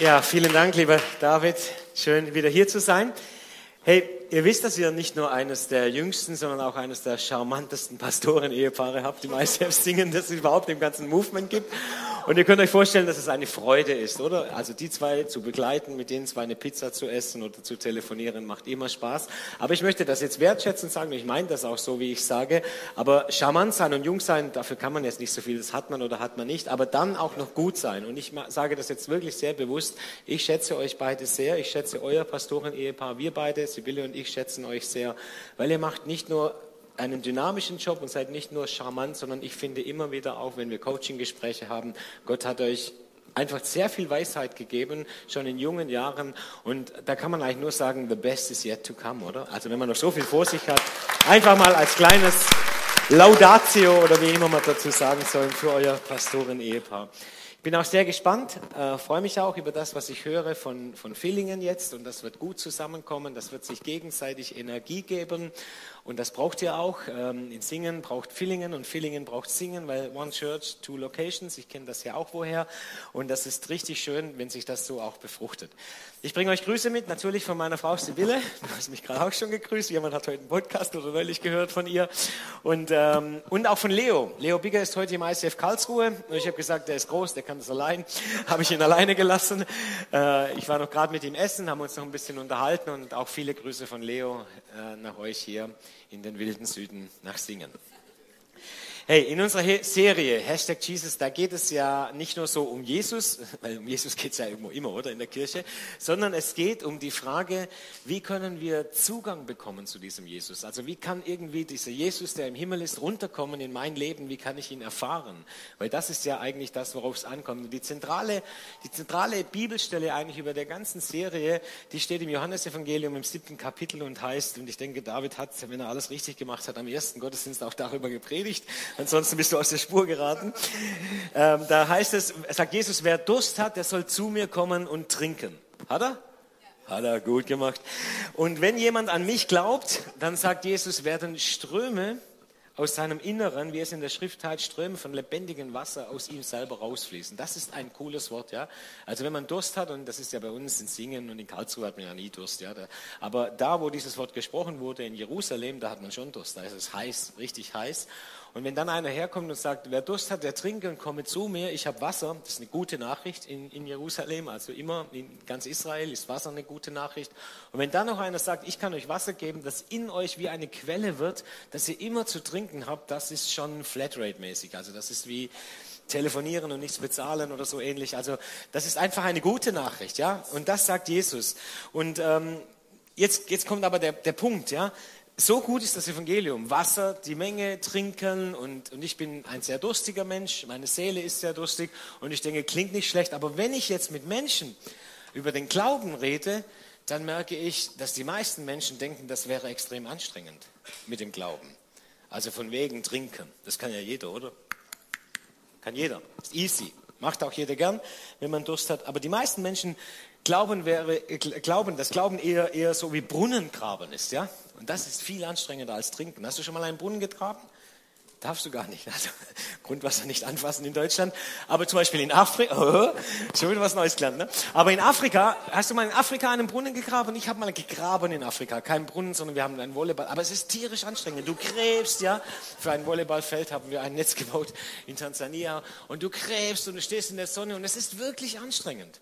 Ja, vielen Dank, lieber David. Schön, wieder hier zu sein. Hey, ihr wisst, dass ihr nicht nur eines der jüngsten, sondern auch eines der charmantesten Pastoren-Ehepaare habt im ICF Singen, das es überhaupt im ganzen Movement gibt. Und ihr könnt euch vorstellen, dass es eine Freude ist, oder? Also die zwei zu begleiten, mit denen zwei eine Pizza zu essen oder zu telefonieren, macht immer Spaß. Aber ich möchte das jetzt wertschätzend sagen, ich meine das auch so, wie ich sage. Aber charmant sein und jung sein, dafür kann man jetzt nicht so viel, das hat man oder hat man nicht. Aber dann auch noch gut sein. Und ich sage das jetzt wirklich sehr bewusst. Ich schätze euch beide sehr. Ich schätze euer Pastoren-Ehepaar. Wir beide, Sibylle und ich, schätzen euch sehr, weil ihr macht nicht nur einen dynamischen Job und seid nicht nur charmant, sondern ich finde immer wieder auch, wenn wir Coaching-Gespräche haben, Gott hat euch einfach sehr viel Weisheit gegeben, schon in jungen Jahren. Und da kann man eigentlich nur sagen, the best is yet to come, oder? Also wenn man noch so viel vor sich hat, einfach mal als kleines Laudatio oder wie immer man dazu sagen soll für euer Pastoren-Ehepaar. Ich bin auch sehr gespannt, äh, freue mich auch über das, was ich höre von, von Villingen jetzt und das wird gut zusammenkommen, das wird sich gegenseitig Energie geben und das braucht ihr auch. Ähm, in Singen braucht Villingen und Villingen braucht Singen, weil One Church, Two Locations, ich kenne das ja auch woher. Und das ist richtig schön, wenn sich das so auch befruchtet. Ich bringe euch Grüße mit, natürlich von meiner Frau Sibylle. Du hast mich gerade auch schon gegrüßt. Jemand hat heute einen Podcast oder neulich gehört von ihr. Und, ähm, und auch von Leo. Leo Bigger ist heute im ICF Karlsruhe. Und ich habe gesagt, der ist groß, der kann das allein. Habe ich ihn alleine gelassen. Äh, ich war noch gerade mit ihm essen, haben uns noch ein bisschen unterhalten. Und auch viele Grüße von Leo äh, nach euch hier in den wilden Süden nach Singen. Hey, in unserer Serie Hashtag Jesus, da geht es ja nicht nur so um Jesus, weil um Jesus geht es ja irgendwo immer, oder in der Kirche, sondern es geht um die Frage, wie können wir Zugang bekommen zu diesem Jesus? Also wie kann irgendwie dieser Jesus, der im Himmel ist, runterkommen in mein Leben? Wie kann ich ihn erfahren? Weil das ist ja eigentlich das, worauf es ankommt. Und die zentrale, die zentrale Bibelstelle eigentlich über der ganzen Serie, die steht im Johannesevangelium im siebten Kapitel und heißt, und ich denke, David hat, wenn er alles richtig gemacht hat, am ersten Gottesdienst auch darüber gepredigt ansonsten bist du aus der Spur geraten. Ähm, da heißt es, sagt Jesus, wer Durst hat, der soll zu mir kommen und trinken. Hat er? Hat er gut gemacht. Und wenn jemand an mich glaubt, dann sagt Jesus, werden Ströme aus seinem Inneren, wie es in der Schrift heißt, Ströme von lebendigem Wasser aus ihm selber rausfließen. Das ist ein cooles Wort, ja. Also wenn man Durst hat, und das ist ja bei uns in Singen und in Karlsruhe hat man ja nie Durst, ja. aber da, wo dieses Wort gesprochen wurde, in Jerusalem, da hat man schon Durst. Da ist es heiß, richtig heiß. Und wenn dann einer herkommt und sagt, wer Durst hat, der trinke und komme zu mir, ich habe Wasser, das ist eine gute Nachricht in, in Jerusalem, also immer in ganz Israel ist Wasser eine gute Nachricht. Und wenn dann noch einer sagt, ich kann euch Wasser geben, das in euch wie eine Quelle wird, dass ihr immer zu trinken habt, das ist schon Flatrate-mäßig. Also das ist wie telefonieren und nichts bezahlen oder so ähnlich. Also das ist einfach eine gute Nachricht, ja. Und das sagt Jesus. Und ähm, jetzt, jetzt kommt aber der, der Punkt, ja so gut ist das Evangelium. Wasser, die Menge trinken und, und ich bin ein sehr durstiger Mensch, meine Seele ist sehr durstig und ich denke, klingt nicht schlecht. Aber wenn ich jetzt mit Menschen über den Glauben rede, dann merke ich, dass die meisten Menschen denken, das wäre extrem anstrengend mit dem Glauben. Also von wegen trinken. Das kann ja jeder, oder? Kann jeder. Ist easy. Macht auch jeder gern, wenn man Durst hat. Aber die meisten Menschen glauben, wäre, glauben dass Glauben eher, eher so wie Brunnengraben ist. Ja? Und das ist viel anstrengender als Trinken. Hast du schon mal einen Brunnen getragen? Darfst du gar nicht. Also, Grundwasser nicht anfassen in Deutschland. Aber zum Beispiel in Afrika, oh, schon wieder was Neues gelernt, ne? Aber in Afrika, hast du mal in Afrika einen Brunnen gegraben? Ich habe mal gegraben in Afrika. Kein Brunnen, sondern wir haben einen Volleyball. Aber es ist tierisch anstrengend. Du gräbst, ja. Für ein Volleyballfeld haben wir ein Netz gebaut in Tansania. Und du gräbst und du stehst in der Sonne und es ist wirklich anstrengend.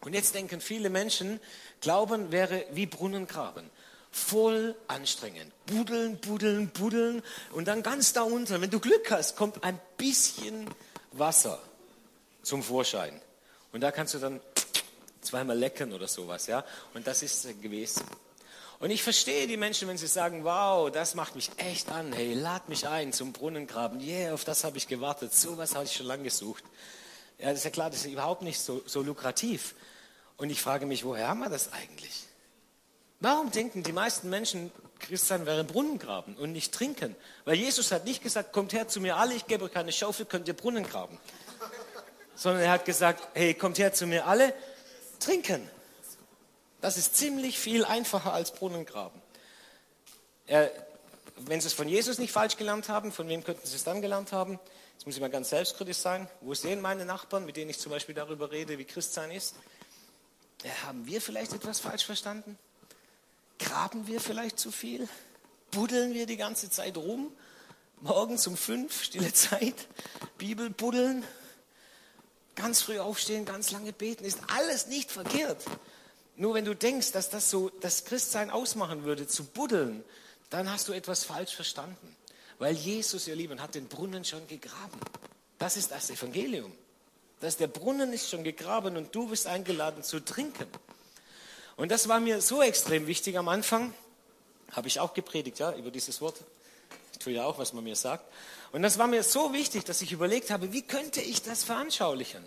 Und jetzt denken viele Menschen, Glauben wäre wie Brunnen graben voll anstrengend. Buddeln, buddeln, buddeln und dann ganz da unten, wenn du Glück hast, kommt ein bisschen Wasser zum Vorschein. Und da kannst du dann zweimal lecken oder sowas, ja. Und das ist gewesen. Und ich verstehe die Menschen, wenn sie sagen, wow, das macht mich echt an, hey, lad mich ein zum Brunnengraben, yeah, auf das habe ich gewartet, sowas habe ich schon lange gesucht. Ja, das ist ja klar, das ist überhaupt nicht so, so lukrativ. Und ich frage mich, woher haben wir das eigentlich? Warum denken die meisten Menschen, Christian wäre Brunnen graben und nicht trinken? Weil Jesus hat nicht gesagt, kommt her zu mir alle, ich gebe euch eine Schaufel, könnt ihr Brunnen graben. Sondern er hat gesagt, hey, kommt her zu mir alle, trinken. Das ist ziemlich viel einfacher als Brunnen graben. Er, wenn Sie es von Jesus nicht falsch gelernt haben, von wem könnten Sie es dann gelernt haben? Jetzt muss ich mal ganz selbstkritisch sein. Wo sehen meine Nachbarn, mit denen ich zum Beispiel darüber rede, wie Christsein ist? Ja, haben wir vielleicht etwas falsch verstanden? Graben wir vielleicht zu viel? Buddeln wir die ganze Zeit rum? Morgens um fünf, stille Zeit, Bibel buddeln, ganz früh aufstehen, ganz lange beten, ist alles nicht verkehrt. Nur wenn du denkst, dass das so das Christsein ausmachen würde, zu buddeln, dann hast du etwas falsch verstanden. Weil Jesus, ihr Lieben, hat den Brunnen schon gegraben. Das ist das Evangelium. Dass der Brunnen ist schon gegraben und du bist eingeladen zu trinken. Und das war mir so extrem wichtig am Anfang, habe ich auch gepredigt, ja, über dieses Wort. Ich tue ja auch, was man mir sagt. Und das war mir so wichtig, dass ich überlegt habe, wie könnte ich das veranschaulichen?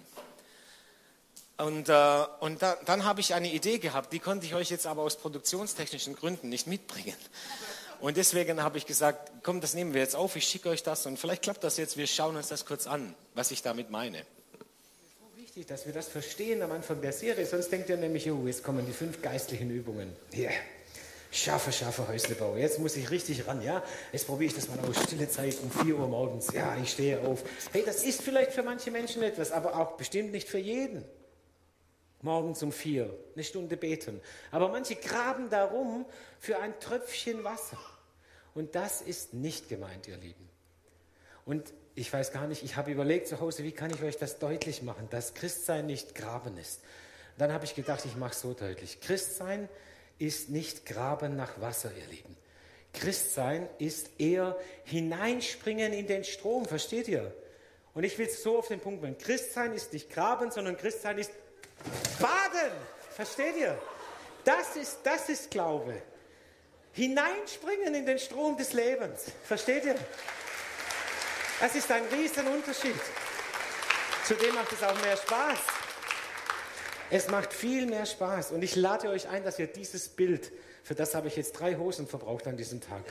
Und, äh, und da, dann habe ich eine Idee gehabt, die konnte ich euch jetzt aber aus produktionstechnischen Gründen nicht mitbringen. Und deswegen habe ich gesagt, komm, das nehmen wir jetzt auf, ich schicke euch das und vielleicht klappt das jetzt, wir schauen uns das kurz an, was ich damit meine wichtig, dass wir das verstehen am Anfang der Serie, sonst denkt ihr nämlich, oh, jetzt kommen die fünf geistlichen Übungen. Yeah. scharfe, scharfe Häuslebau. Jetzt muss ich richtig ran, ja? Jetzt probiere ich das mal aus. Stille Zeit um 4 Uhr morgens. Ja, ich stehe auf. Hey, das ist vielleicht für manche Menschen etwas, aber auch bestimmt nicht für jeden. Morgens um vier, eine Stunde beten. Aber manche graben darum für ein Tröpfchen Wasser. Und das ist nicht gemeint, ihr Lieben. Und ich weiß gar nicht, ich habe überlegt zu Hause, wie kann ich euch das deutlich machen, dass Christsein nicht Graben ist. dann habe ich gedacht, ich mache es so deutlich. Christsein ist nicht Graben nach Wasser, ihr Lieben. Christsein ist eher hineinspringen in den Strom, versteht ihr? Und ich will es so auf den Punkt bringen. Christsein ist nicht Graben, sondern Christsein ist Baden. Versteht ihr? Das ist, das ist Glaube. Hineinspringen in den Strom des Lebens. Versteht ihr? Das ist ein Riesenunterschied. Zudem macht es auch mehr Spaß. Es macht viel mehr Spaß. Und ich lade euch ein, dass ihr dieses Bild, für das habe ich jetzt drei Hosen verbraucht an diesem Tag,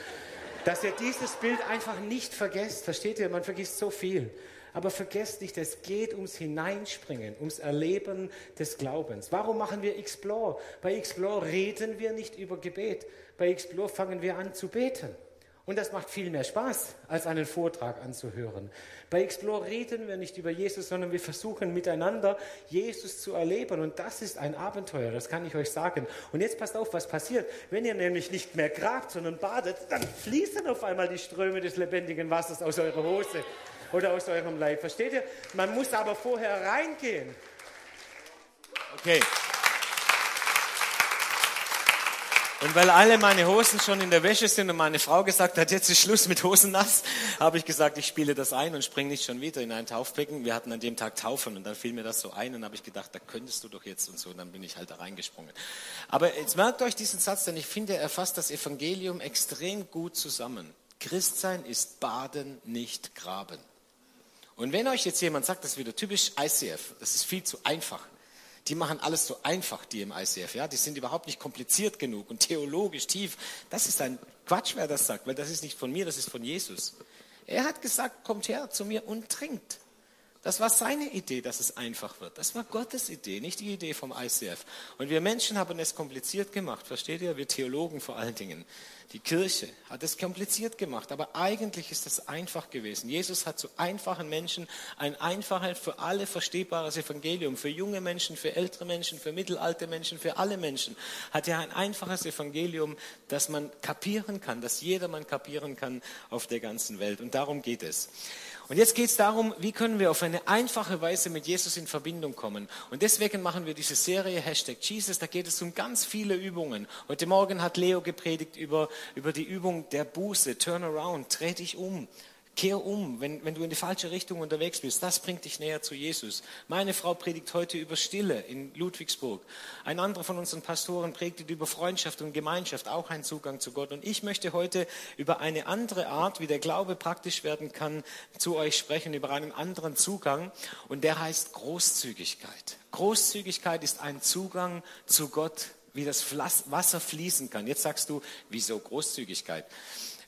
dass ihr dieses Bild einfach nicht vergesst. Versteht ihr? Man vergisst so viel. Aber vergesst nicht, es geht ums Hineinspringen, ums Erleben des Glaubens. Warum machen wir Explore? Bei Explore reden wir nicht über Gebet. Bei Explore fangen wir an zu beten. Und das macht viel mehr Spaß, als einen Vortrag anzuhören. Bei Explore reden wir nicht über Jesus, sondern wir versuchen miteinander Jesus zu erleben. Und das ist ein Abenteuer, das kann ich euch sagen. Und jetzt passt auf, was passiert. Wenn ihr nämlich nicht mehr grabt, sondern badet, dann fließen auf einmal die Ströme des lebendigen Wassers aus eurer Hose oder aus eurem Leib. Versteht ihr? Man muss aber vorher reingehen. Okay. Und weil alle meine Hosen schon in der Wäsche sind und meine Frau gesagt hat, jetzt ist Schluss mit Hosen nass, habe ich gesagt, ich spiele das ein und springe nicht schon wieder in ein Taufbecken. Wir hatten an dem Tag Taufen und dann fiel mir das so ein und habe ich gedacht, da könntest du doch jetzt und so. Und dann bin ich halt da reingesprungen. Aber jetzt merkt euch diesen Satz, denn ich finde, er fasst das Evangelium extrem gut zusammen. Christsein ist Baden, nicht Graben. Und wenn euch jetzt jemand sagt, das ist wieder typisch ICF, das ist viel zu einfach, die machen alles so einfach, die im ICF. Ja? Die sind überhaupt nicht kompliziert genug und theologisch tief. Das ist ein Quatsch, wer das sagt, weil das ist nicht von mir, das ist von Jesus. Er hat gesagt, kommt her zu mir und trinkt. Das war seine Idee, dass es einfach wird. Das war Gottes Idee, nicht die Idee vom ICF. Und wir Menschen haben es kompliziert gemacht, versteht ihr? Wir Theologen vor allen Dingen. die Kirche hat es kompliziert gemacht, aber eigentlich ist es einfach gewesen. Jesus hat zu einfachen Menschen ein einfaches, für alle verstehbares Evangelium, für junge Menschen, für ältere Menschen, für mittelalte Menschen, für alle Menschen, hat er ein einfaches Evangelium, das man kapieren kann, das jedermann kapieren kann auf der ganzen Welt. Und darum geht es. Und jetzt geht es darum, wie können wir auf eine einfache Weise mit Jesus in Verbindung kommen. Und deswegen machen wir diese Serie Hashtag Jesus. Da geht es um ganz viele Übungen. Heute Morgen hat Leo gepredigt über, über die Übung der Buße. Turn around, dreh dich um. Kehr um, wenn, wenn du in die falsche Richtung unterwegs bist. Das bringt dich näher zu Jesus. Meine Frau predigt heute über Stille in Ludwigsburg. Ein anderer von unseren Pastoren predigt über Freundschaft und Gemeinschaft, auch ein Zugang zu Gott. Und ich möchte heute über eine andere Art, wie der Glaube praktisch werden kann, zu euch sprechen, über einen anderen Zugang. Und der heißt Großzügigkeit. Großzügigkeit ist ein Zugang zu Gott, wie das Wasser fließen kann. Jetzt sagst du, wieso Großzügigkeit?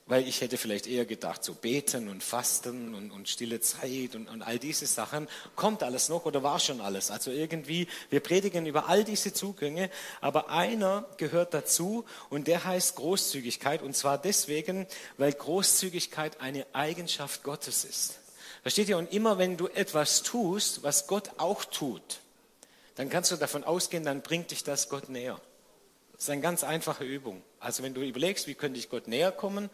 Weil ich hätte vielleicht eher gedacht, so beten und fasten und, und stille Zeit und, und, all diese Sachen. Kommt alles noch oder war schon alles? Also irgendwie, wir predigen über all diese Zugänge, aber einer gehört dazu und der heißt Großzügigkeit und zwar deswegen, weil Großzügigkeit eine Eigenschaft Gottes ist. Versteht ihr? Und immer wenn du etwas tust, was Gott auch tut, dann kannst du davon ausgehen, dann bringt dich das Gott näher. Das ist eine ganz einfache Übung. Also wenn du überlegst, wie könnte ich Gott näher kommen,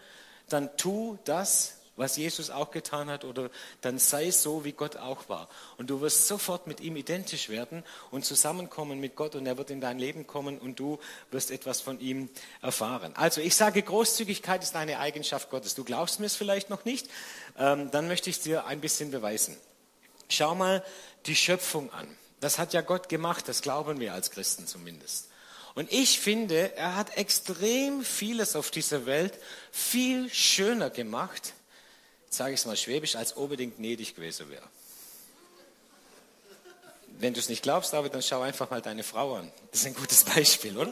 dann tu das, was Jesus auch getan hat, oder dann sei so, wie Gott auch war. Und du wirst sofort mit ihm identisch werden und zusammenkommen mit Gott und er wird in dein Leben kommen und du wirst etwas von ihm erfahren. Also ich sage, Großzügigkeit ist eine Eigenschaft Gottes. Du glaubst mir es vielleicht noch nicht, ähm, dann möchte ich es dir ein bisschen beweisen. Schau mal die Schöpfung an. Das hat ja Gott gemacht, das glauben wir als Christen zumindest. Und ich finde, er hat extrem vieles auf dieser Welt viel schöner gemacht, sage ich es mal schwäbisch, als unbedingt gnädig gewesen wäre. Wenn du es nicht glaubst, aber dann schau einfach mal deine Frau an. Das ist ein gutes Beispiel, oder?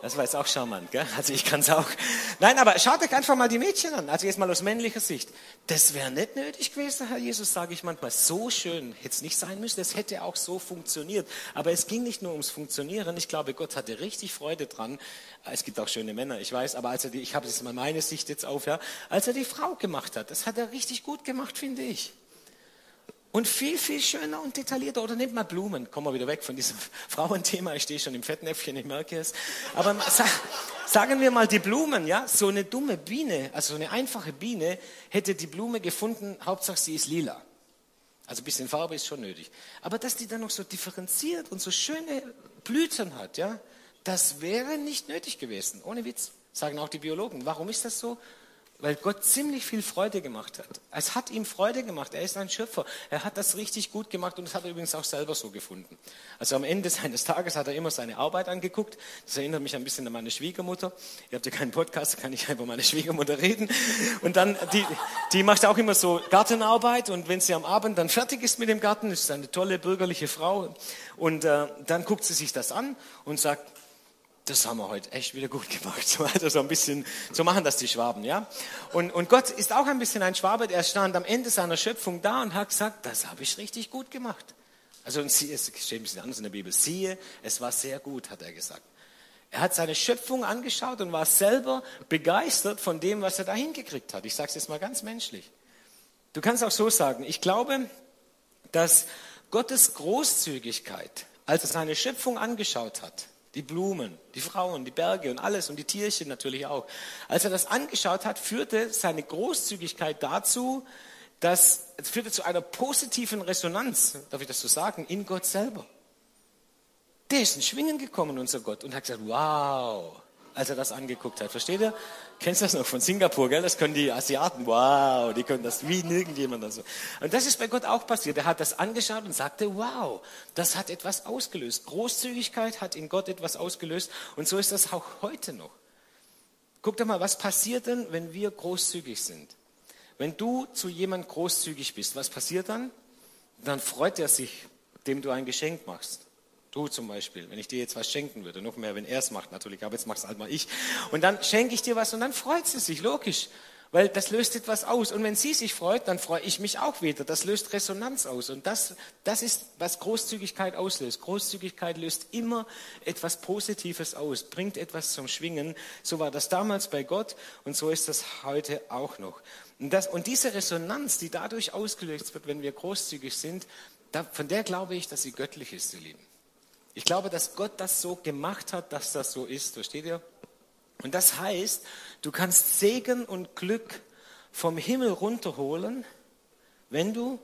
Das war jetzt auch charmant, gell? Also ich kann es auch. Nein, aber schaut euch einfach mal die Mädchen an. Also jetzt mal aus männlicher Sicht. Das wäre nicht nötig gewesen, Herr Jesus, sage ich manchmal. So schön hätte es nicht sein müssen. Es hätte auch so funktioniert. Aber es ging nicht nur ums Funktionieren. Ich glaube, Gott hatte richtig Freude dran. Es gibt auch schöne Männer, ich weiß. Aber als er die, ich habe jetzt mal meine Sicht jetzt auf, ja. Als er die Frau gemacht hat, das hat er richtig gut gemacht, finde ich. Und viel, viel schöner und detaillierter. Oder nehmt mal Blumen. Kommen wir wieder weg von diesem Frauenthema. Ich stehe schon im Fettnäpfchen, ich merke es. Aber sagen wir mal die Blumen, ja. So eine dumme Biene, also so eine einfache Biene, hätte die Blume gefunden, Hauptsache sie ist lila. Also ein bisschen Farbe ist schon nötig. Aber dass die dann noch so differenziert und so schöne Blüten hat, ja, das wäre nicht nötig gewesen. Ohne Witz. Sagen auch die Biologen. Warum ist das so? Weil Gott ziemlich viel Freude gemacht hat. Es hat ihm Freude gemacht. Er ist ein Schöpfer. Er hat das richtig gut gemacht und das hat er übrigens auch selber so gefunden. Also am Ende seines Tages hat er immer seine Arbeit angeguckt. Das erinnert mich ein bisschen an meine Schwiegermutter. Ihr habt ja keinen Podcast, kann ich über meine Schwiegermutter reden. Und dann, die, die macht auch immer so Gartenarbeit und wenn sie am Abend dann fertig ist mit dem Garten, ist eine tolle bürgerliche Frau und äh, dann guckt sie sich das an und sagt, das haben wir heute echt wieder gut gemacht. So, also so ein bisschen, so machen das die Schwaben, ja. Und, und Gott ist auch ein bisschen ein Schwabe, der stand am Ende seiner Schöpfung da und hat gesagt, das habe ich richtig gut gemacht. Also es steht ein bisschen anders in der Bibel. Siehe, es war sehr gut, hat er gesagt. Er hat seine Schöpfung angeschaut und war selber begeistert von dem, was er da hingekriegt hat. Ich sage es jetzt mal ganz menschlich. Du kannst auch so sagen, ich glaube, dass Gottes Großzügigkeit, als er seine Schöpfung angeschaut hat, die Blumen, die Frauen, die Berge und alles und die Tierchen natürlich auch. Als er das angeschaut hat, führte seine Großzügigkeit dazu, dass es führte zu einer positiven Resonanz, darf ich das so sagen, in Gott selber. Der ist in Schwingen gekommen, unser Gott, und hat gesagt, wow, als er das angeguckt hat. Versteht ihr? Kennst du das noch von Singapur, gell? Das können die Asiaten, wow, die können das wie nirgendjemand. Also. Und das ist bei Gott auch passiert. Er hat das angeschaut und sagte, wow, das hat etwas ausgelöst. Großzügigkeit hat in Gott etwas ausgelöst. Und so ist das auch heute noch. Guck doch mal, was passiert denn, wenn wir großzügig sind? Wenn du zu jemand großzügig bist, was passiert dann? Dann freut er sich, dem du ein Geschenk machst. Du zum Beispiel, wenn ich dir jetzt was schenken würde, noch mehr, wenn er es macht natürlich, aber jetzt mach's halt mal ich. Und dann schenke ich dir was und dann freut sie sich, logisch. weil das löst etwas aus. Und wenn sie sich freut, dann freue ich mich auch wieder. Das löst Resonanz aus. Und das, das ist, was Großzügigkeit auslöst. Großzügigkeit löst immer etwas Positives aus, bringt etwas zum Schwingen. So war das damals bei Gott und so ist das heute auch noch. Und, das, und diese Resonanz, die dadurch ausgelöst wird, wenn wir großzügig sind, da, von der glaube ich, dass sie göttlich ist, ihr Lieben. Ich glaube, dass Gott das so gemacht hat, dass das so ist. Versteht ihr? Und das heißt, du kannst Segen und Glück vom Himmel runterholen, wenn du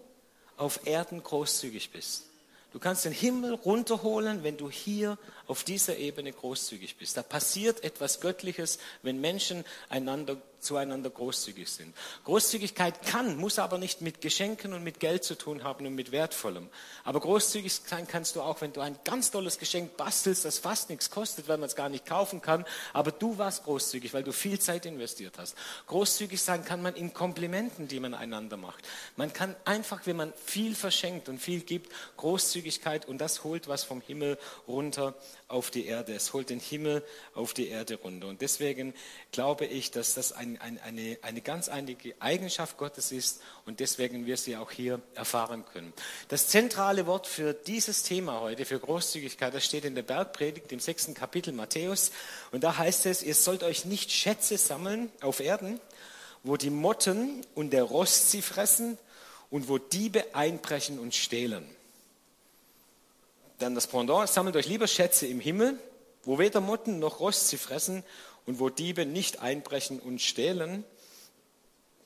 auf Erden großzügig bist. Du kannst den Himmel runterholen, wenn du hier auf dieser Ebene großzügig bist. Da passiert etwas Göttliches, wenn Menschen einander zueinander großzügig sind. Großzügigkeit kann, muss aber nicht mit Geschenken und mit Geld zu tun haben und mit Wertvollem. Aber großzügig sein kannst du auch, wenn du ein ganz tolles Geschenk bastelst, das fast nichts kostet, weil man es gar nicht kaufen kann. Aber du warst großzügig, weil du viel Zeit investiert hast. Großzügig sein kann man in Komplimenten, die man einander macht. Man kann einfach, wenn man viel verschenkt und viel gibt, Großzügigkeit und das holt was vom Himmel runter auf die Erde. Es holt den Himmel auf die Erde runter. Und deswegen glaube ich, dass das ein, ein, eine, eine ganz einige Eigenschaft Gottes ist und deswegen wir sie auch hier erfahren können. Das zentrale Wort für dieses Thema heute, für Großzügigkeit, das steht in der Bergpredigt im sechsten Kapitel Matthäus. Und da heißt es, ihr sollt euch nicht Schätze sammeln auf Erden, wo die Motten und der Rost sie fressen und wo Diebe einbrechen und stehlen dann das Pendant, sammelt euch lieber Schätze im Himmel, wo weder Motten noch Rost sie fressen und wo Diebe nicht einbrechen und stehlen.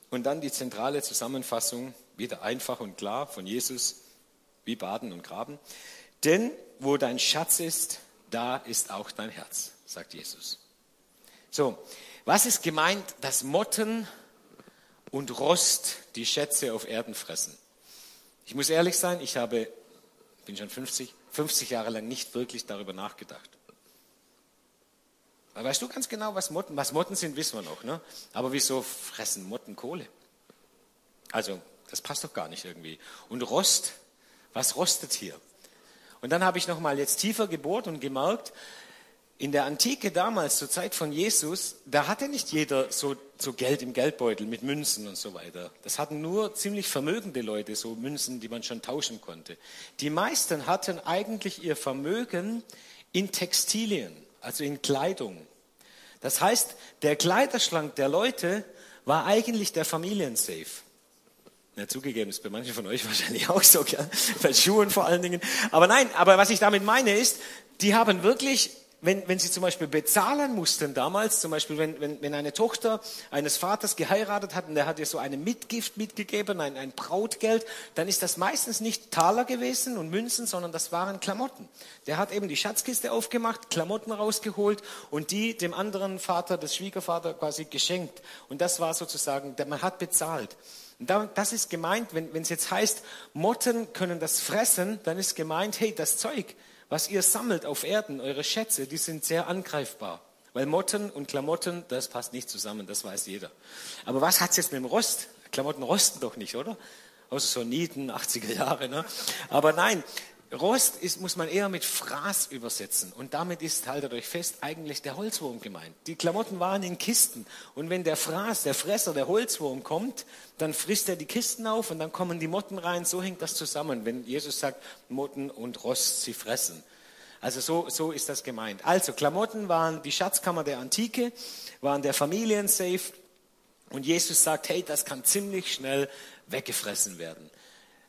Und dann die zentrale Zusammenfassung, wieder einfach und klar von Jesus, wie Baden und Graben. Denn wo dein Schatz ist, da ist auch dein Herz, sagt Jesus. So, was ist gemeint, dass Motten und Rost die Schätze auf Erden fressen? Ich muss ehrlich sein, ich habe, bin schon 50, 50 Jahre lang nicht wirklich darüber nachgedacht. Aber weißt du ganz genau, was Motten, was Motten sind, wissen wir noch. Ne? Aber wieso fressen Motten Kohle? Also, das passt doch gar nicht irgendwie. Und Rost, was rostet hier? Und dann habe ich noch mal jetzt tiefer gebohrt und gemerkt, in der Antike damals, zur Zeit von Jesus, da hatte nicht jeder so, so, Geld im Geldbeutel mit Münzen und so weiter. Das hatten nur ziemlich vermögende Leute, so Münzen, die man schon tauschen konnte. Die meisten hatten eigentlich ihr Vermögen in Textilien, also in Kleidung. Das heißt, der Kleiderschrank der Leute war eigentlich der Familiensafe. Ja, zugegeben, ist bei manchen von euch wahrscheinlich auch so, ja? bei Schuhen vor allen Dingen. Aber nein, aber was ich damit meine ist, die haben wirklich wenn, wenn sie zum Beispiel bezahlen mussten damals, zum Beispiel wenn, wenn, wenn eine Tochter eines Vaters geheiratet hat und der hat ihr so eine Mitgift mitgegeben, ein, ein Brautgeld, dann ist das meistens nicht Taler gewesen und Münzen, sondern das waren Klamotten. Der hat eben die Schatzkiste aufgemacht, Klamotten rausgeholt und die dem anderen Vater, des Schwiegervater quasi geschenkt. Und das war sozusagen, man hat bezahlt. Das ist gemeint, wenn es jetzt heißt, Motten können das fressen, dann ist gemeint, hey, das Zeug, was ihr sammelt auf Erden, eure Schätze, die sind sehr angreifbar. Weil Motten und Klamotten, das passt nicht zusammen, das weiß jeder. Aber was hat es jetzt mit dem Rost? Klamotten rosten doch nicht, oder? Außer so Nieten, 80er Jahre. Ne? Aber nein, Rost ist, muss man eher mit Fraß übersetzen. Und damit ist, haltet euch fest, eigentlich der Holzwurm gemeint. Die Klamotten waren in Kisten. Und wenn der Fraß, der Fresser, der Holzwurm kommt, dann frisst er die Kisten auf und dann kommen die Motten rein. So hängt das zusammen, wenn Jesus sagt, Motten und Rost, sie fressen. Also so, so ist das gemeint. Also Klamotten waren die Schatzkammer der Antike, waren der Familiensafe. Und Jesus sagt, hey, das kann ziemlich schnell weggefressen werden.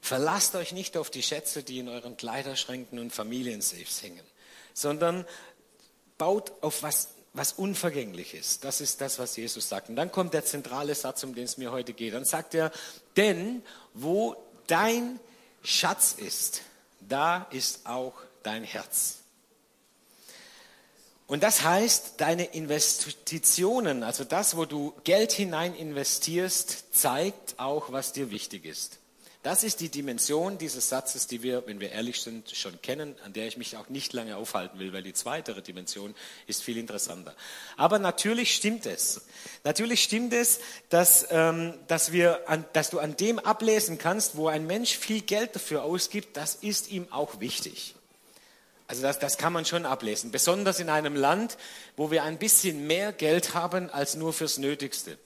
Verlasst euch nicht auf die Schätze, die in euren Kleiderschränken und Familiensafes hängen, sondern baut auf was, was unvergänglich ist. Das ist das, was Jesus sagt. Und dann kommt der zentrale Satz, um den es mir heute geht. Dann sagt er, denn wo dein Schatz ist, da ist auch dein Herz. Und das heißt, deine Investitionen, also das, wo du Geld hinein investierst, zeigt auch, was dir wichtig ist. Das ist die Dimension dieses Satzes, die wir, wenn wir ehrlich sind, schon kennen, an der ich mich auch nicht lange aufhalten will, weil die zweite Dimension ist viel interessanter. Aber natürlich stimmt es. Natürlich stimmt es, dass, ähm, dass, wir an, dass du an dem ablesen kannst, wo ein Mensch viel Geld dafür ausgibt, das ist ihm auch wichtig. Also das, das kann man schon ablesen, besonders in einem Land, wo wir ein bisschen mehr Geld haben als nur fürs Nötigste.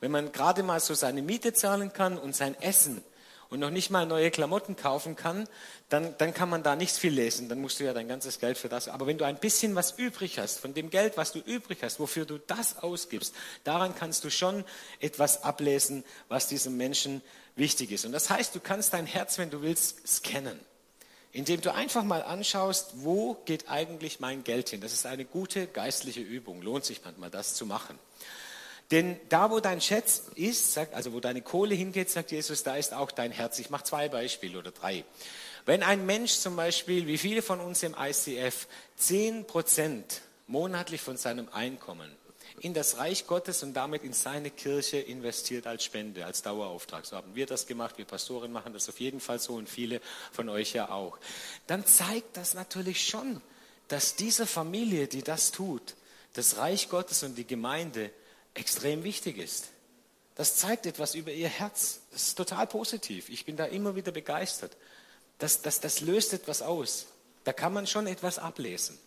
wenn man gerade mal so seine Miete zahlen kann und sein Essen und noch nicht mal neue Klamotten kaufen kann, dann, dann kann man da nicht viel lesen. Dann musst du ja dein ganzes Geld für das. Aber wenn du ein bisschen was übrig hast, von dem Geld, was du übrig hast, wofür du das ausgibst, daran kannst du schon etwas ablesen, was diesem Menschen wichtig ist. Und das heißt, du kannst dein Herz, wenn du willst, scannen. Indem du einfach mal anschaust, wo geht eigentlich mein Geld hin. Das ist eine gute geistliche Übung. Lohnt sich manchmal, das zu machen. Denn da, wo dein Schätz ist, also wo deine Kohle hingeht, sagt Jesus, da ist auch dein Herz. Ich mache zwei Beispiele oder drei. Wenn ein Mensch zum Beispiel, wie viele von uns im ICF, 10 Prozent monatlich von seinem Einkommen in das Reich Gottes und damit in seine Kirche investiert als Spende, als Dauerauftrag. So haben wir das gemacht, wir Pastoren machen das auf jeden Fall so und viele von euch ja auch. Dann zeigt das natürlich schon, dass diese Familie, die das tut, das Reich Gottes und die Gemeinde extrem wichtig ist. Das zeigt etwas über ihr Herz. Das ist total positiv. Ich bin da immer wieder begeistert. Das, das, das löst etwas aus. Da kann man schon etwas ablesen.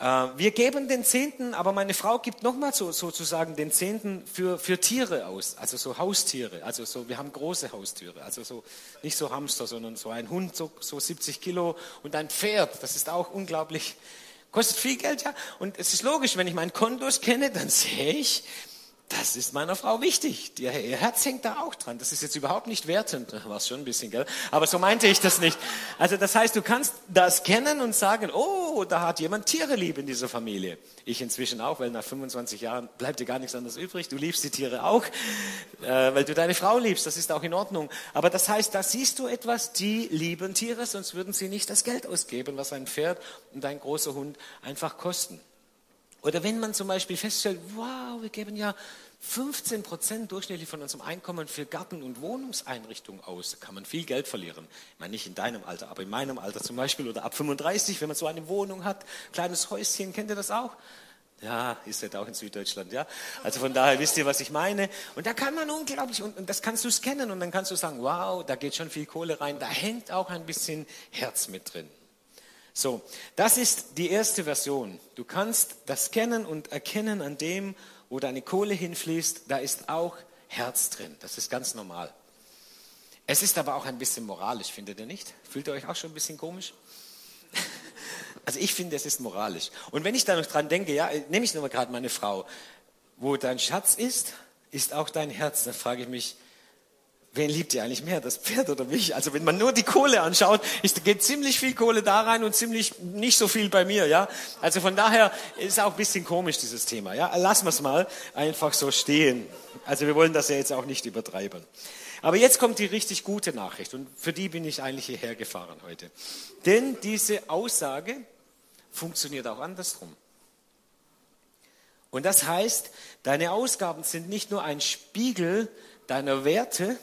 Äh, wir geben den Zehnten, aber meine Frau gibt nochmal so, sozusagen den Zehnten für, für Tiere aus, also so Haustiere. Also so, wir haben große Haustiere, also so nicht so Hamster, sondern so ein Hund, so, so 70 Kilo und ein Pferd. Das ist auch unglaublich Kostet viel Geld, ja. Und es ist logisch, wenn ich meinen Kontos kenne, dann sehe ich, das ist meiner Frau wichtig. Ihr Herz hängt da auch dran. Das ist jetzt überhaupt nicht wertend. War es schon ein bisschen, gell? Aber so meinte ich das nicht. Also das heißt, du kannst das kennen und sagen, oh, da hat jemand Tiere lieb in dieser Familie. Ich inzwischen auch, weil nach 25 Jahren bleibt dir gar nichts anderes übrig. Du liebst die Tiere auch, äh, weil du deine Frau liebst. Das ist auch in Ordnung. Aber das heißt, da siehst du etwas, die lieben Tiere, sonst würden sie nicht das Geld ausgeben, was ein Pferd und ein großer Hund einfach kosten. Oder wenn man zum Beispiel feststellt, wow, wir geben ja 15 Prozent durchschnittlich von unserem Einkommen für Garten- und Wohnungseinrichtungen aus, kann man viel Geld verlieren. Ich meine, nicht in deinem Alter, aber in meinem Alter zum Beispiel oder ab 35, wenn man so eine Wohnung hat, kleines Häuschen, kennt ihr das auch? Ja, ihr seid auch in Süddeutschland, ja. Also von daher wisst ihr, was ich meine. Und da kann man unglaublich, und, und das kannst du scannen und dann kannst du sagen, wow, da geht schon viel Kohle rein, da hängt auch ein bisschen Herz mit drin. So, das ist die erste Version. Du kannst das kennen und erkennen an dem, wo deine Kohle hinfließt, da ist auch Herz drin. Das ist ganz normal. Es ist aber auch ein bisschen moralisch, findet ihr nicht? Fühlt ihr euch auch schon ein bisschen komisch? Also ich finde, es ist moralisch. Und wenn ich da noch dran denke, ja, nehme ich nochmal gerade meine Frau, wo dein Schatz ist, ist auch dein Herz. Dann frage ich mich, wen liebt ihr eigentlich mehr, das Pferd oder mich? Also wenn man nur die Kohle anschaut, ist, geht ziemlich viel Kohle da rein und ziemlich nicht so viel bei mir, ja. Also von daher ist auch ein bisschen komisch dieses Thema, ja. Lassen wir es mal einfach so stehen. Also wir wollen das ja jetzt auch nicht übertreiben. Aber jetzt kommt die richtig gute Nachricht und für die bin ich eigentlich hierher gefahren heute. Denn diese Aussage funktioniert auch andersrum. Und das heißt, deine Ausgaben sind nicht nur ein Spiegel deiner Werte,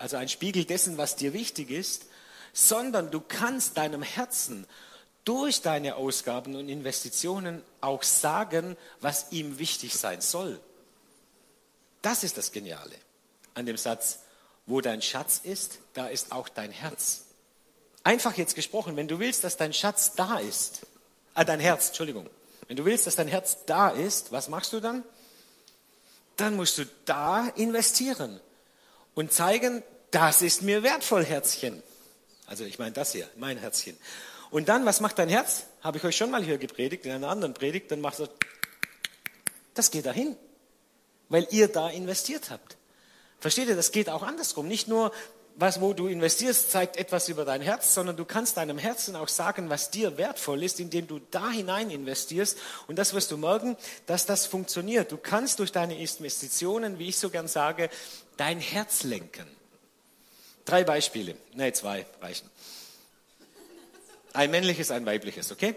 also ein Spiegel dessen, was dir wichtig ist, sondern du kannst deinem Herzen durch deine Ausgaben und Investitionen auch sagen, was ihm wichtig sein soll. Das ist das Geniale an dem Satz, wo dein Schatz ist, da ist auch dein Herz. Einfach jetzt gesprochen, wenn du willst, dass dein Schatz da ist, äh, dein Herz, Entschuldigung, wenn du willst, dass dein Herz da ist, was machst du dann? Dann musst du da investieren und zeigen, das ist mir wertvoll, Herzchen. Also ich meine das hier, mein Herzchen. Und dann, was macht dein Herz? Habe ich euch schon mal hier gepredigt, in einer anderen Predigt, dann macht es, das geht dahin, weil ihr da investiert habt. Versteht ihr, das geht auch andersrum. Nicht nur, was, wo du investierst, zeigt etwas über dein Herz, sondern du kannst deinem Herzen auch sagen, was dir wertvoll ist, indem du da hinein investierst. Und das wirst du merken, dass das funktioniert. Du kannst durch deine Investitionen, wie ich so gern sage, dein Herz lenken. Drei Beispiele, ne, zwei reichen. Ein männliches, ein weibliches, okay?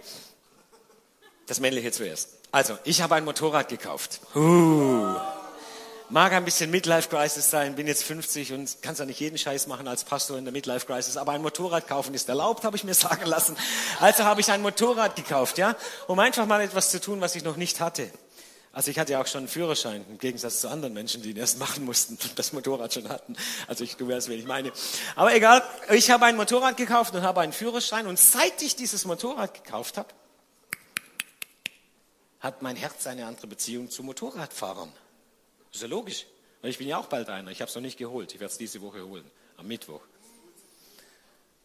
Das männliche zuerst. Also, ich habe ein Motorrad gekauft. Uh. Mag ein bisschen Midlife Crisis sein, bin jetzt 50 und kann ja nicht jeden Scheiß machen als Pastor in der Midlife Crisis, aber ein Motorrad kaufen ist erlaubt, habe ich mir sagen lassen. Also habe ich ein Motorrad gekauft, ja, um einfach mal etwas zu tun, was ich noch nicht hatte. Also ich hatte ja auch schon einen Führerschein, im Gegensatz zu anderen Menschen, die ihn erst machen mussten und das Motorrad schon hatten. Also ich, du weißt, wen ich meine. Aber egal, ich habe ein Motorrad gekauft und habe einen Führerschein und seit ich dieses Motorrad gekauft habe, hat mein Herz eine andere Beziehung zu Motorradfahrern. ist ja logisch. Weil ich bin ja auch bald einer. Ich habe es noch nicht geholt. Ich werde es diese Woche holen. Am Mittwoch.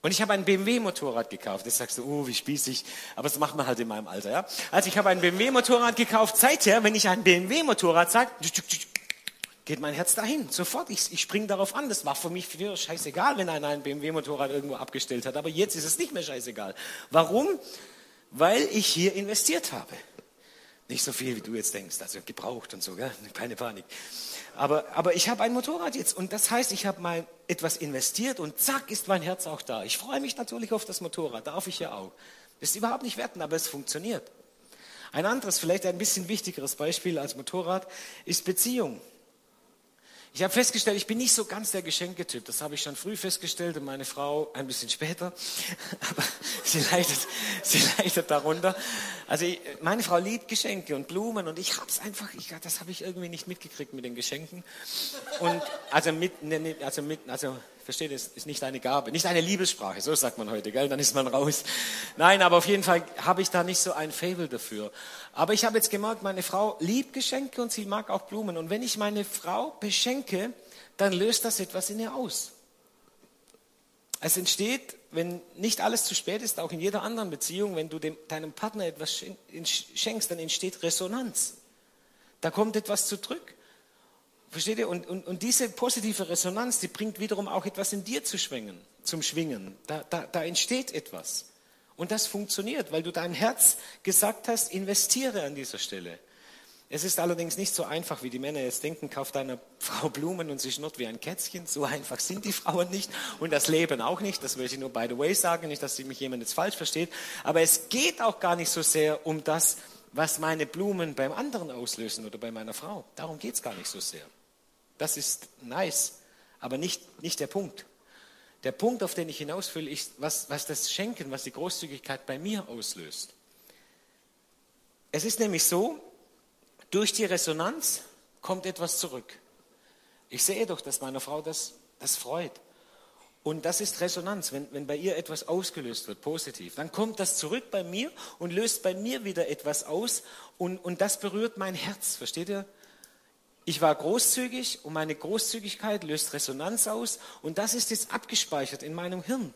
Und ich habe ein BMW-Motorrad gekauft. Jetzt sagst du, oh, wie spießig. Aber das macht man halt in meinem Alter, ja. Also ich habe ein BMW-Motorrad gekauft. Seither, wenn ich ein BMW-Motorrad sage, geht mein Herz dahin. Sofort. Ich, ich springe darauf an. Das war für mich früher scheißegal, wenn einer ein BMW-Motorrad irgendwo abgestellt hat. Aber jetzt ist es nicht mehr scheißegal. Warum? Weil ich hier investiert habe. Nicht so viel, wie du jetzt denkst. Also gebraucht und so, gell? keine Panik. Aber, aber ich habe ein Motorrad jetzt und das heißt, ich habe mal etwas investiert und zack ist mein Herz auch da. Ich freue mich natürlich auf das Motorrad, darf ich ja auch. Das ist überhaupt nicht werten, aber es funktioniert. Ein anderes, vielleicht ein bisschen wichtigeres Beispiel als Motorrad ist Beziehung. Ich habe festgestellt, ich bin nicht so ganz der Geschenketyp. Das habe ich schon früh festgestellt und meine Frau ein bisschen später. Aber sie leidet, sie leidet darunter. Also ich, meine Frau liebt Geschenke und Blumen und ich habe es einfach, ich, das habe ich irgendwie nicht mitgekriegt mit den Geschenken. Und also mit, ne, ne, also mit, also versteht, es ist nicht eine Gabe, nicht eine Liebessprache, so sagt man heute, gell? Dann ist man raus. Nein, aber auf jeden Fall habe ich da nicht so ein Fable dafür. Aber ich habe jetzt gemerkt, meine Frau liebt Geschenke und sie mag auch Blumen. Und wenn ich meine Frau beschenke, dann löst das etwas in ihr aus. Es entsteht, wenn nicht alles zu spät ist, auch in jeder anderen Beziehung, wenn du dem, deinem Partner etwas schenkst, dann entsteht Resonanz. Da kommt etwas zurück. Versteht ihr? Und, und, und diese positive Resonanz, die bringt wiederum auch etwas in dir zu schwingen, zum Schwingen. Da, da, da entsteht etwas. Und das funktioniert, weil du dein Herz gesagt hast, investiere an dieser Stelle. Es ist allerdings nicht so einfach, wie die Männer jetzt denken, kauf deiner Frau Blumen und sie schnurrt wie ein Kätzchen. So einfach sind die Frauen nicht und das Leben auch nicht. Das will ich nur by the way sagen, nicht, dass mich jemand jetzt falsch versteht. Aber es geht auch gar nicht so sehr um das, was meine Blumen beim anderen auslösen oder bei meiner Frau. Darum geht es gar nicht so sehr. Das ist nice, aber nicht, nicht der Punkt. Der Punkt, auf den ich hinaus ist, was, was das Schenken, was die Großzügigkeit bei mir auslöst. Es ist nämlich so, durch die Resonanz kommt etwas zurück. Ich sehe doch, dass meiner Frau das, das freut. Und das ist Resonanz, wenn, wenn bei ihr etwas ausgelöst wird, positiv. Dann kommt das zurück bei mir und löst bei mir wieder etwas aus und, und das berührt mein Herz. Versteht ihr? Ich war großzügig und meine Großzügigkeit löst Resonanz aus und das ist jetzt abgespeichert in meinem Hirn.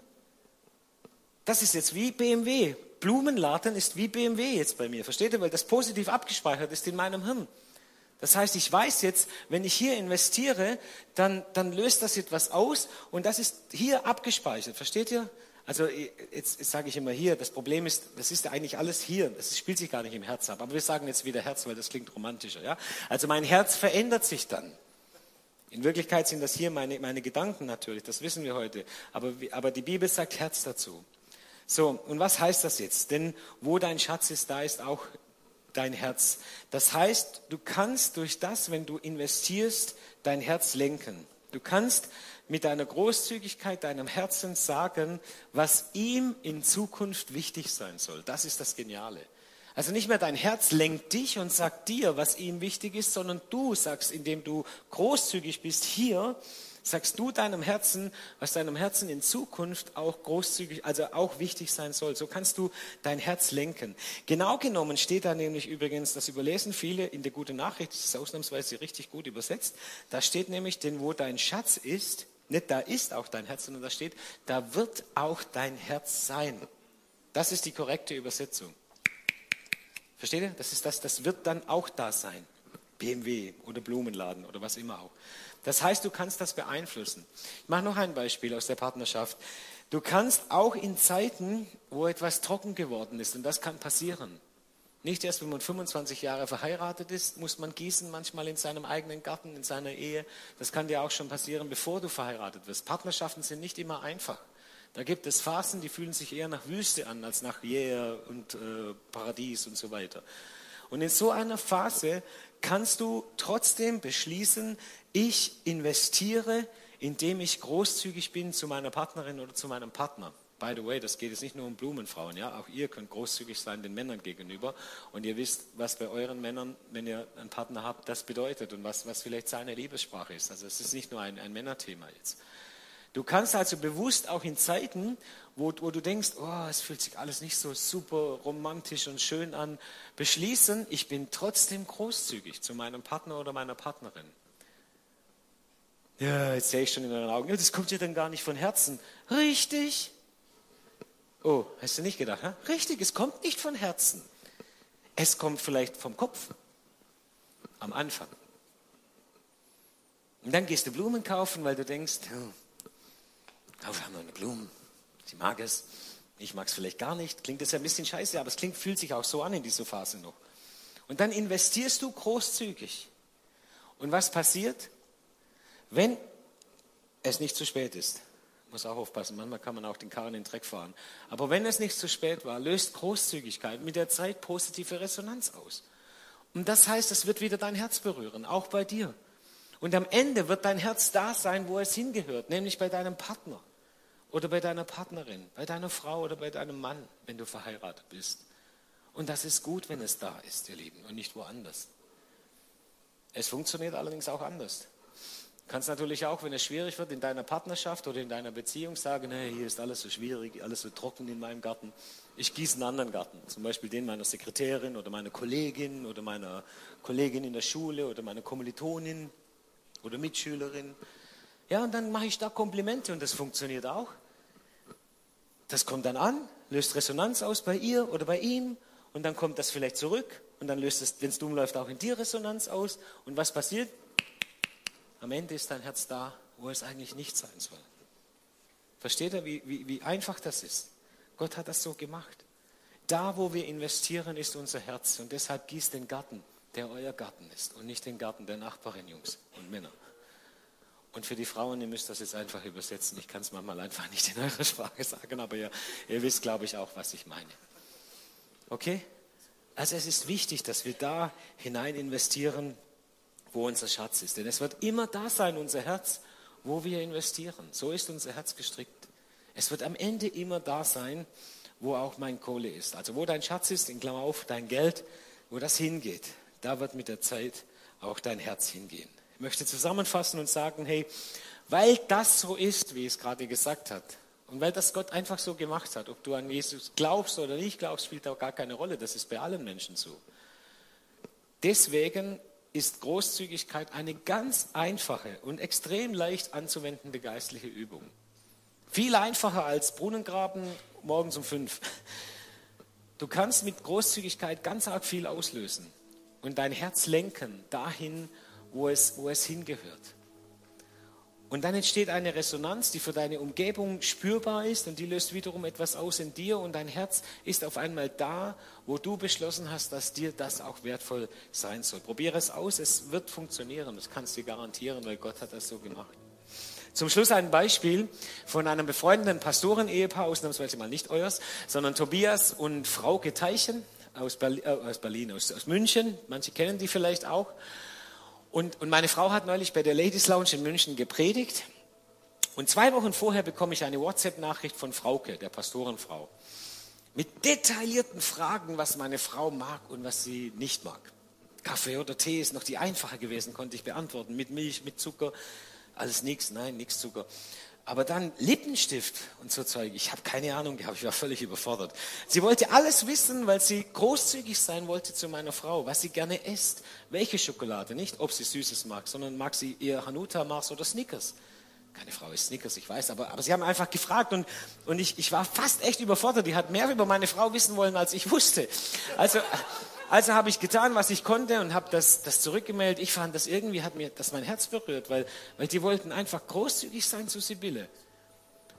Das ist jetzt wie BMW. Blumenladen ist wie BMW jetzt bei mir. Versteht ihr? Weil das positiv abgespeichert ist in meinem Hirn. Das heißt, ich weiß jetzt, wenn ich hier investiere, dann, dann löst das etwas aus und das ist hier abgespeichert. Versteht ihr? Also jetzt, jetzt sage ich immer hier, das Problem ist, das ist ja eigentlich alles hier, das spielt sich gar nicht im Herz ab. Aber wir sagen jetzt wieder Herz, weil das klingt romantischer. Ja? Also mein Herz verändert sich dann. In Wirklichkeit sind das hier meine, meine Gedanken natürlich, das wissen wir heute. Aber, aber die Bibel sagt Herz dazu. So, und was heißt das jetzt? Denn wo dein Schatz ist, da ist auch dein Herz. Das heißt, du kannst durch das, wenn du investierst, dein Herz lenken. Du kannst mit deiner Großzügigkeit deinem Herzen sagen, was ihm in Zukunft wichtig sein soll. Das ist das Geniale. Also nicht mehr dein Herz lenkt dich und sagt dir, was ihm wichtig ist, sondern du sagst, indem du großzügig bist hier, sagst du deinem Herzen, was deinem Herzen in Zukunft auch großzügig, also auch wichtig sein soll. So kannst du dein Herz lenken. Genau genommen steht da nämlich übrigens, das überlesen viele in der guten Nachricht, das ist ausnahmsweise richtig gut übersetzt. Da steht nämlich, denn wo dein Schatz ist, nicht da ist auch dein Herz, sondern da steht, da wird auch dein Herz sein. Das ist die korrekte Übersetzung. Versteht ihr? Das ist das, das wird dann auch da sein. BMW oder Blumenladen oder was immer auch. Das heißt, du kannst das beeinflussen. Ich mache noch ein Beispiel aus der Partnerschaft. Du kannst auch in Zeiten, wo etwas trocken geworden ist, und das kann passieren, nicht erst, wenn man 25 Jahre verheiratet ist, muss man gießen, manchmal in seinem eigenen Garten, in seiner Ehe. Das kann dir auch schon passieren, bevor du verheiratet wirst. Partnerschaften sind nicht immer einfach. Da gibt es Phasen, die fühlen sich eher nach Wüste an als nach Yeah und äh, Paradies und so weiter. Und in so einer Phase kannst du trotzdem beschließen, ich investiere, indem ich großzügig bin zu meiner Partnerin oder zu meinem Partner. By the way, das geht jetzt nicht nur um Blumenfrauen, ja, auch ihr könnt großzügig sein den Männern gegenüber und ihr wisst, was bei euren Männern, wenn ihr einen Partner habt, das bedeutet und was, was vielleicht seine Liebessprache ist. Also es ist nicht nur ein, ein Männerthema jetzt. Du kannst also bewusst auch in Zeiten, wo, wo du denkst, oh, es fühlt sich alles nicht so super romantisch und schön an, beschließen, ich bin trotzdem großzügig zu meinem Partner oder meiner Partnerin. Ja, jetzt sehe ich schon in euren Augen, das kommt dir dann gar nicht von Herzen. Richtig. Oh, hast du nicht gedacht? Hä? Richtig, es kommt nicht von Herzen. Es kommt vielleicht vom Kopf. Am Anfang. Und dann gehst du Blumen kaufen, weil du denkst, oh, wir haben eine Blumen. Sie mag es. Ich mag es vielleicht gar nicht. Klingt das ja ein bisschen scheiße, aber es klingt, fühlt sich auch so an in dieser Phase noch. Und dann investierst du großzügig. Und was passiert? Wenn es nicht zu spät ist, muss auch aufpassen, manchmal kann man auch den Karren in den Dreck fahren. Aber wenn es nicht zu spät war, löst Großzügigkeit mit der Zeit positive Resonanz aus. Und das heißt, es wird wieder dein Herz berühren, auch bei dir. Und am Ende wird dein Herz da sein, wo es hingehört, nämlich bei deinem Partner oder bei deiner Partnerin, bei deiner Frau oder bei deinem Mann, wenn du verheiratet bist. Und das ist gut, wenn es da ist, ihr Lieben, und nicht woanders. Es funktioniert allerdings auch anders. Kannst natürlich auch, wenn es schwierig wird, in deiner Partnerschaft oder in deiner Beziehung sagen, hey, hier ist alles so schwierig, alles so trocken in meinem Garten. Ich gieße einen anderen Garten, zum Beispiel den meiner Sekretärin oder meiner Kollegin oder meiner Kollegin in der Schule oder meiner Kommilitonin oder Mitschülerin. Ja, und dann mache ich da Komplimente und das funktioniert auch. Das kommt dann an, löst Resonanz aus bei ihr oder bei ihm und dann kommt das vielleicht zurück und dann löst es, wenn es dumm läuft, auch in dir Resonanz aus. Und was passiert? Am Ende ist dein Herz da, wo es eigentlich nicht sein soll. Versteht ihr, wie, wie, wie einfach das ist? Gott hat das so gemacht. Da, wo wir investieren, ist unser Herz. Und deshalb gießt den Garten, der euer Garten ist und nicht den Garten der Nachbarin, Jungs und Männer. Und für die Frauen, ihr müsst das jetzt einfach übersetzen. Ich kann es manchmal einfach nicht in eurer Sprache sagen, aber ihr, ihr wisst, glaube ich, auch, was ich meine. Okay? Also es ist wichtig, dass wir da hinein investieren, wo unser Schatz ist. Denn es wird immer da sein, unser Herz, wo wir investieren. So ist unser Herz gestrickt. Es wird am Ende immer da sein, wo auch mein Kohle ist. Also wo dein Schatz ist, in Klammer auf, dein Geld, wo das hingeht, da wird mit der Zeit auch dein Herz hingehen. Ich möchte zusammenfassen und sagen, hey, weil das so ist, wie es gerade gesagt hat, und weil das Gott einfach so gemacht hat, ob du an Jesus glaubst oder nicht glaubst, spielt auch gar keine Rolle. Das ist bei allen Menschen so. Deswegen ist Großzügigkeit eine ganz einfache und extrem leicht anzuwendende geistliche Übung. Viel einfacher als Brunnengraben morgens um fünf. Du kannst mit Großzügigkeit ganz arg viel auslösen und dein Herz lenken dahin, wo es, wo es hingehört. Und dann entsteht eine Resonanz, die für deine Umgebung spürbar ist und die löst wiederum etwas aus in dir und dein Herz ist auf einmal da, wo du beschlossen hast, dass dir das auch wertvoll sein soll. Probiere es aus, es wird funktionieren, das kannst du dir garantieren, weil Gott hat das so gemacht. Zum Schluss ein Beispiel von einem befreundeten Pastoren-Ehepaar, ausnahmsweise mal nicht euers, sondern Tobias und Frauke Teichen aus Berlin, äh, Berlin aus München. Manche kennen die vielleicht auch. Und, und meine Frau hat neulich bei der Ladies Lounge in München gepredigt. Und zwei Wochen vorher bekomme ich eine WhatsApp-Nachricht von Frauke, der Pastorenfrau, mit detaillierten Fragen, was meine Frau mag und was sie nicht mag. Kaffee oder Tee ist noch die einfache gewesen, konnte ich beantworten. Mit Milch, mit Zucker, alles nichts, nein, nichts Zucker. Aber dann Lippenstift und so Zeug. Ich habe keine Ahnung gehabt, ich war völlig überfordert. Sie wollte alles wissen, weil sie großzügig sein wollte zu meiner Frau, was sie gerne isst, welche Schokolade, nicht ob sie Süßes mag, sondern mag sie eher Hanuta, Mars oder Snickers. Keine Frau ist Snickers, ich weiß, aber, aber sie haben einfach gefragt und, und ich, ich war fast echt überfordert. Die hat mehr über meine Frau wissen wollen, als ich wusste. Also, also habe ich getan, was ich konnte und habe das, das zurückgemeldet. Ich fand das irgendwie, hat mir das mein Herz berührt, weil, weil die wollten einfach großzügig sein zu Sibylle.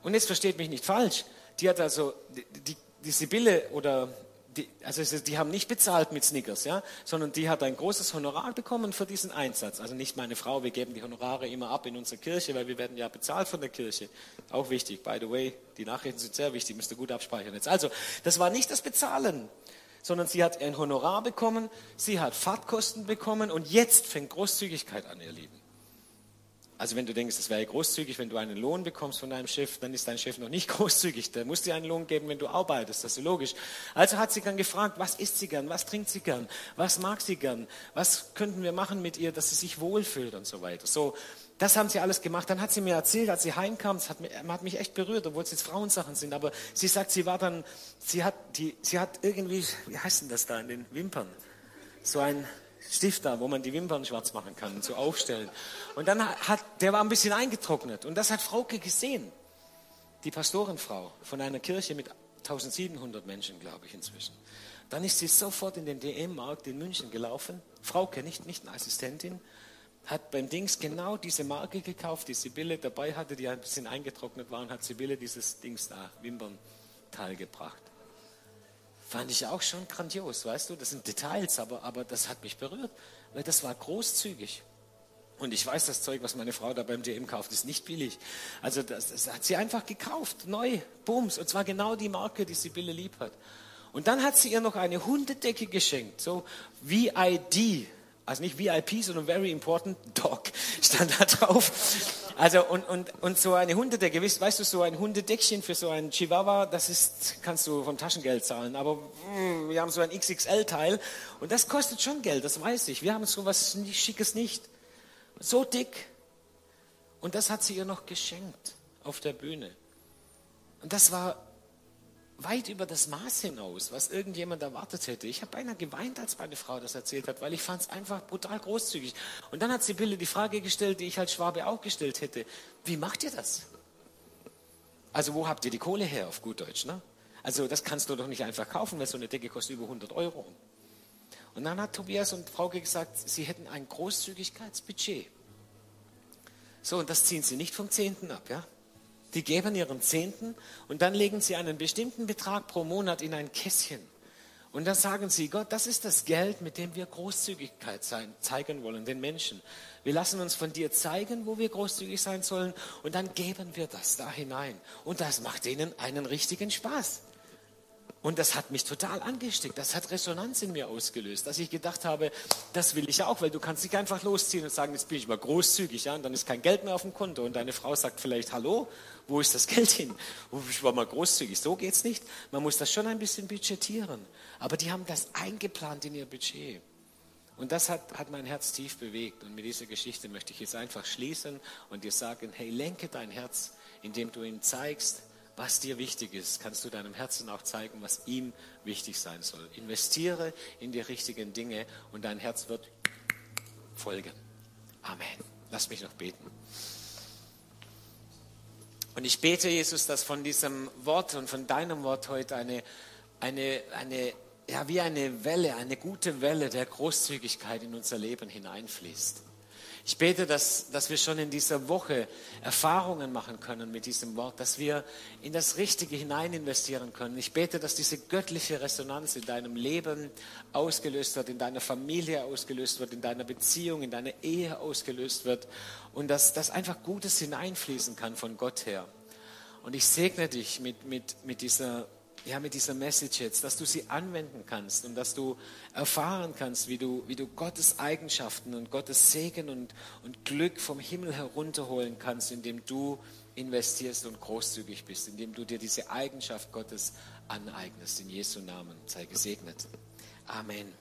Und jetzt versteht mich nicht falsch. Die hat also, die, die, die Sibylle oder die, also die haben nicht bezahlt mit Snickers, ja, sondern die hat ein großes Honorar bekommen für diesen Einsatz. Also nicht meine Frau, wir geben die Honorare immer ab in unserer Kirche, weil wir werden ja bezahlt von der Kirche. Auch wichtig, by the way, die Nachrichten sind sehr wichtig, müsst ihr gut abspeichern jetzt. Also, das war nicht das Bezahlen, sondern sie hat ein Honorar bekommen, sie hat Fahrtkosten bekommen und jetzt fängt Großzügigkeit an, ihr Lieben. Also wenn du denkst, es wäre großzügig, wenn du einen Lohn bekommst von deinem Chef, dann ist dein Chef noch nicht großzügig. Der muss dir einen Lohn geben, wenn du arbeitest. Das ist logisch. Also hat sie dann gefragt, was isst sie gern, was trinkt sie gern, was mag sie gern, was könnten wir machen mit ihr, dass sie sich wohlfühlt und so weiter. So, Das haben sie alles gemacht. Dann hat sie mir erzählt, als sie heimkam, das hat, mich, hat mich echt berührt, obwohl es jetzt Frauensachen sind. Aber sie sagt, sie war dann, sie hat, die, sie hat irgendwie, wie heißt denn das da in den Wimpern? So ein Stift da, wo man die Wimpern schwarz machen kann, so aufstellen. Und dann hat, der war ein bisschen eingetrocknet. Und das hat Frauke gesehen. Die Pastorenfrau von einer Kirche mit 1700 Menschen, glaube ich, inzwischen. Dann ist sie sofort in den DM-Markt in München gelaufen. Frauke, nicht, nicht eine Assistentin, hat beim Dings genau diese Marke gekauft, die Sibylle dabei hatte, die ein bisschen eingetrocknet war, und hat Sibylle dieses Dings da, Wimpernteil gebracht. Fand ich auch schon grandios, weißt du? Das sind Details, aber, aber das hat mich berührt, weil das war großzügig. Und ich weiß, das Zeug, was meine Frau da beim DM kauft, ist nicht billig. Also das, das hat sie einfach gekauft, neu, bums. Und zwar genau die Marke, die Sibylle lieb hat. Und dann hat sie ihr noch eine Hundedecke geschenkt, so VID, also nicht VIP, sondern Very Important Dog stand da drauf. Also und, und, und so eine Hundedecke, weißt, weißt du, so ein Hundedeckchen für so einen Chihuahua, das ist, kannst du vom Taschengeld zahlen. Aber mh, hm, wir haben so ein XXL-Teil und das kostet schon Geld, das weiß ich. Wir haben so was Schickes nicht. So dick. Und das hat sie ihr noch geschenkt auf der Bühne. Und das war weit über das Maß hinaus, was irgendjemand erwartet hätte. Ich habe beinahe geweint, als meine Frau das erzählt hat, weil ich fand es einfach brutal großzügig. Und dann hat Sibylle die Frage gestellt, die ich als Schwabe auch gestellt hätte. Wie macht ihr das? Also wo habt ihr die Kohle her, auf gut Deutsch? Ne? Also das kannst du doch nicht einfach kaufen, weil so eine Decke kostet über 100 Euro. Und dann hat Tobias und Frauke gesagt, sie hätten ein Großzügigkeitsbudget. So, und das ziehen sie nicht vom Zehnten ab, ja? Die geben ihren Zehnten und dann legen sie einen bestimmten Betrag pro Monat in ein Kästchen. Und dann sagen sie, Gott, das ist das Geld, mit dem wir Großzügigkeit sein, zeigen wollen, den Menschen. Wir lassen uns von dir zeigen, wo wir großzügig sein sollen und dann geben wir das da hinein. Und das macht ihnen einen richtigen Spaß. Und das hat mich total angesteckt. Das hat Resonanz in mir ausgelöst, dass ich gedacht habe, das will ich auch, weil du kannst nicht einfach losziehen und sagen, jetzt bin ich mal großzügig, ja, und dann ist kein Geld mehr auf dem Konto und deine Frau sagt vielleicht, hallo, wo ist das Geld hin? Ich war mal großzügig. So geht es nicht. Man muss das schon ein bisschen budgetieren. Aber die haben das eingeplant in ihr Budget. Und das hat, hat mein Herz tief bewegt. Und mit dieser Geschichte möchte ich jetzt einfach schließen und dir sagen, hey, lenke dein Herz, indem du ihm zeigst, was dir wichtig ist, kannst du deinem Herzen auch zeigen, was ihm wichtig sein soll. Investiere in die richtigen Dinge und dein Herz wird folgen. Amen. Lass mich noch beten. Und ich bete, Jesus, dass von diesem Wort und von deinem Wort heute eine, eine, eine, ja, wie eine Welle, eine gute Welle der Großzügigkeit in unser Leben hineinfließt. Ich bete, dass, dass wir schon in dieser Woche Erfahrungen machen können mit diesem Wort, dass wir in das Richtige hinein investieren können. Ich bete, dass diese göttliche Resonanz in deinem Leben ausgelöst wird, in deiner Familie ausgelöst wird, in deiner Beziehung, in deiner Ehe ausgelöst wird und dass, dass einfach Gutes hineinfließen kann von Gott her. Und ich segne dich mit, mit, mit dieser ja, mit dieser Message jetzt, dass du sie anwenden kannst und dass du erfahren kannst, wie du, wie du Gottes Eigenschaften und Gottes Segen und, und Glück vom Himmel herunterholen kannst, indem du investierst und großzügig bist, indem du dir diese Eigenschaft Gottes aneignest. In Jesu Namen sei gesegnet. Amen.